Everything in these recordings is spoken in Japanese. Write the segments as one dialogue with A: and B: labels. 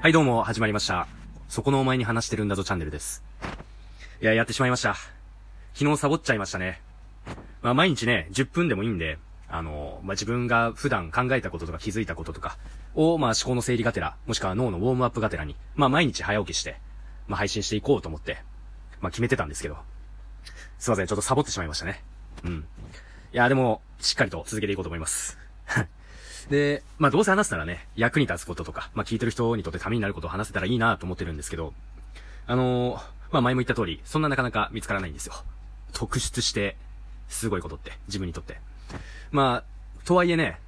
A: はい、どうも、始まりました。そこのお前に話してるんだぞチャンネルです。いや、やってしまいました。昨日サボっちゃいましたね。まあ、毎日ね、10分でもいいんで、あの、まあ、自分が普段考えたこととか気づいたこととかを、まあ、思考の整理がてら、もしくは脳のウォームアップがてらに、まあ、毎日早起きして、まあ、配信していこうと思って、まあ、決めてたんですけど。すいません、ちょっとサボってしまいましたね。うん。いや、でも、しっかりと続けていこうと思います。で、まあどうせ話すならね、役に立つこととか、まあ聞いてる人にとってためになることを話せたらいいなと思ってるんですけど、あのーまあ前も言った通り、そんななかなか見つからないんですよ。特筆して、すごいことって、自分にとって。まあ、とはいえね、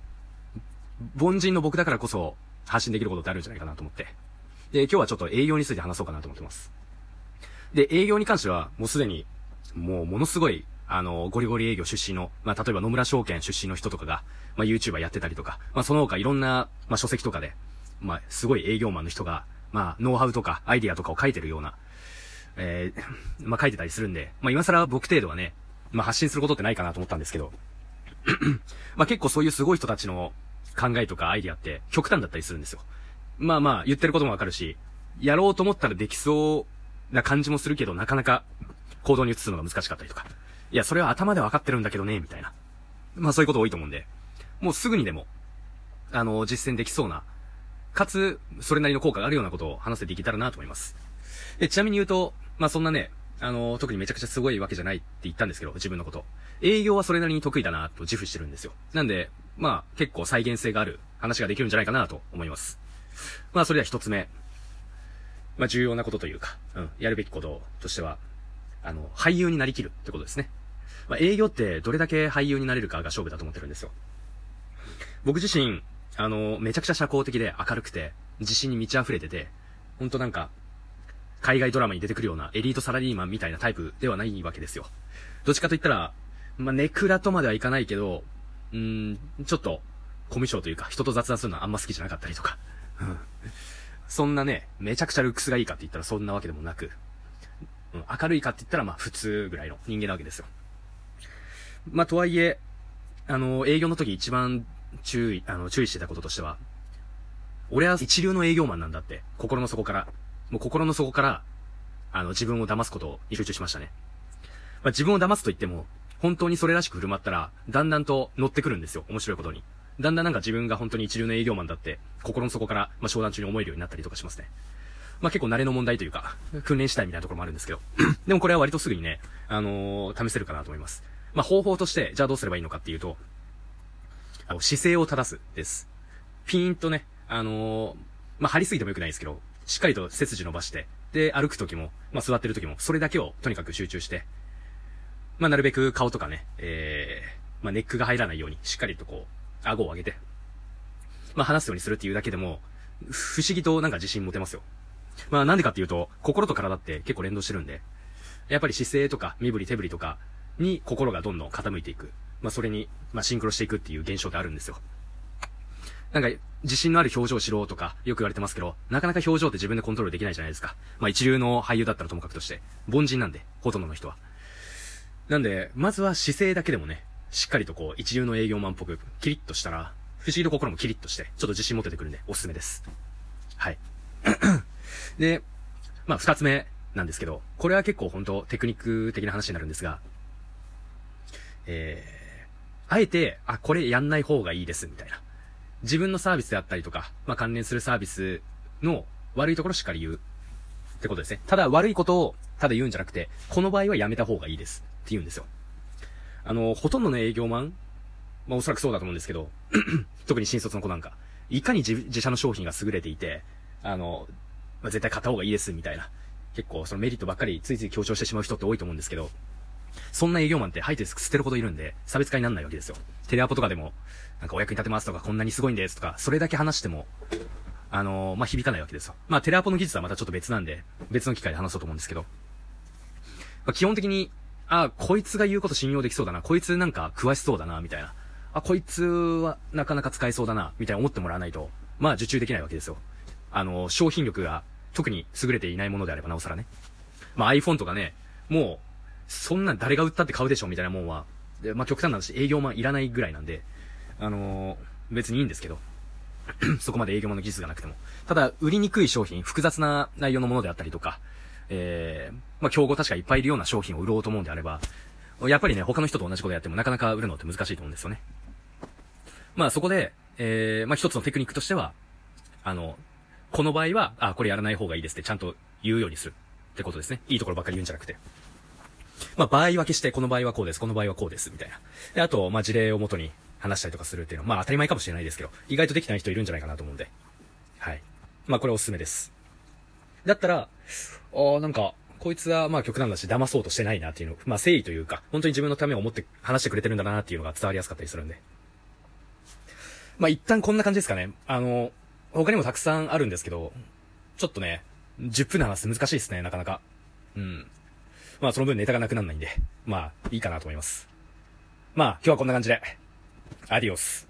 A: 凡人の僕だからこそ発信できることってあるんじゃないかなと思って。で、今日はちょっと営業について話そうかなと思ってます。で、営業に関しては、もうすでに、もうものすごい、あの、ゴリゴリ営業出身の、まあ、例えば野村証券出身の人とかが、まあ、YouTuber やってたりとか、まあ、その他いろんな、まあ、書籍とかで、まあ、すごい営業マンの人が、まあ、ノウハウとかアイディアとかを書いてるような、えー、まあ、書いてたりするんで、まあ、今更僕程度はね、まあ、発信することってないかなと思ったんですけど、まあ、結構そういうすごい人たちの考えとかアイディアって極端だったりするんですよ。まあまあ、言ってることもわかるし、やろうと思ったらできそうな感じもするけど、なかなか行動に移すのが難しかったりとか。いや、それは頭で分かってるんだけどね、みたいな。まあそういうこと多いと思うんで、もうすぐにでも、あの、実践できそうな、かつ、それなりの効果があるようなことを話せていけたらなと思います。で、ちなみに言うと、まあそんなね、あの、特にめちゃくちゃすごいわけじゃないって言ったんですけど、自分のこと。営業はそれなりに得意だなと自負してるんですよ。なんで、まあ結構再現性がある話ができるんじゃないかなと思います。まあそれでは一つ目。まあ重要なことというか、うん、やるべきこととしては、あの、俳優になりきるってことですね。まあ、営業ってどれだけ俳優になれるかが勝負だと思ってるんですよ。僕自身、あの、めちゃくちゃ社交的で明るくて、自信に満ち溢れてて、ほんとなんか、海外ドラマに出てくるようなエリートサラリーマンみたいなタイプではないわけですよ。どっちかと言ったら、まあ、ネクラとまではいかないけど、うーん、ちょっと、コミュ障というか、人と雑談するのはあんま好きじゃなかったりとか。そんなね、めちゃくちゃルックスがいいかって言ったらそんなわけでもなく、うん、明るいかって言ったらまあ普通ぐらいの人間なわけですよ。まあとはいえ、あの、営業の時一番注意、あの、注意してたこととしては、俺は一流の営業マンなんだって、心の底から、もう心の底から、あの、自分を騙すことに集中しましたね。まあ自分を騙すと言っても、本当にそれらしく振る舞ったら、だんだんと乗ってくるんですよ。面白いことに。だんだんなんか自分が本当に一流の営業マンだって、心の底から、まあ、商談中に思えるようになったりとかしますね。まあ、結構慣れの問題というか、訓練したいみたいなところもあるんですけど。でもこれは割とすぐにね、あのー試せるかなと思います。まあ、方法として、じゃあどうすればいいのかっていうと、あの、姿勢を正すです。ピーンとね、あのーまあ、張りすぎてもよくないですけど、しっかりと背筋伸ばして、で、歩く時も、まあ、座ってる時も、それだけをとにかく集中して、まあ、なるべく顔とかね、えー、まあ、ネックが入らないように、しっかりとこう、顎を上げて、まあ、話すようにするっていうだけでも、不思議となんか自信持てますよ。まあ、なんでかっていうと、心と体って結構連動してるんで、やっぱり姿勢とか身振り手振りとかに心がどんどん傾いていく。まあ、それに、まあ、シンクロしていくっていう現象ってあるんですよ。なんか、自信のある表情をしろとか、よく言われてますけど、なかなか表情って自分でコントロールできないじゃないですか。まあ、一流の俳優だったらともかくとして、凡人なんで、ほとんどの人は。なんで、まずは姿勢だけでもね、しっかりとこう、一流の営業マンっぽく、キリッとしたら、不思議と心もキリッとして、ちょっと自信持ててくるんで、おすすめです。はい。で、まあ、二つ目なんですけど、これは結構本当テクニック的な話になるんですが、えー、あえて、あ、これやんない方がいいです、みたいな。自分のサービスであったりとか、まあ、関連するサービスの悪いところしっかり言う。ってことですね。ただ悪いことをただ言うんじゃなくて、この場合はやめた方がいいです。って言うんですよ。あの、ほとんどの営業マンまあ、おそらくそうだと思うんですけど、特に新卒の子なんか、いかに自自社の商品が優れていて、あの、まあ、絶対買った方がいいです、みたいな。結構そのメリットばっかりついつい強調してしまう人って多いと思うんですけど、そんな営業マンって吐いて捨てるほどいるんで、差別化にならないわけですよ。テレアポとかでも、なんかお役に立てますとか、こんなにすごいんですとか、それだけ話しても、あのーまあ、響かないわけですよ。まあ、テレアポの技術はまたちょっと別なんで、別の機会で話そうと思うんですけど、まあ、基本的に、あ、こいつが言うこと信用できそうだな、こいつなんか詳しそうだな、みたいな。あ、こいつはなかなか使えそうだな、みたいな思ってもらわないと、まあ受注できないわけですよ。あの、商品力が特に優れていないものであればなおさらね。まあ iPhone とかね、もう、そんなん誰が売ったって買うでしょみたいなもんは、でまあ極端な話営業マンいらないぐらいなんで、あのー別にいいんですけど。そこまで営業マンの技術がなくても。ただ、売りにくい商品、複雑な内容のものであったりとか、えー、まあ、競合確かいっぱいいるような商品を売ろうと思うんであれば、やっぱりね、他の人と同じことやってもなかなか売るのって難しいと思うんですよね。まあそこで、えー、まあ一つのテクニックとしては、あの、この場合は、あ、これやらない方がいいですってちゃんと言うようにするってことですね。いいところばっかり言うんじゃなくて。まあ場合分けして、この場合はこうです、この場合はこうです、みたいな。で、あと、まあ事例をもとに話したりとかするっていうのは、まあ当たり前かもしれないですけど、意外とできない人いるんじゃないかなと思うんで。はい。まあこれおすすめです。だったら、ああ、なんか、こいつはまあ極端だし騙そうとしてないなっていうの、まあ誠意というか、本当に自分のためを思って話してくれてるんだなっていうのが伝わりやすかったりするんで。まあ一旦こんな感じですかね。あの、他にもたくさんあるんですけど、ちょっとね、10分で話難しいですね、なかなか。うん。まあその分ネタがなくならないんで、まあいいかなと思います。まあ今日はこんな感じで、アディオス。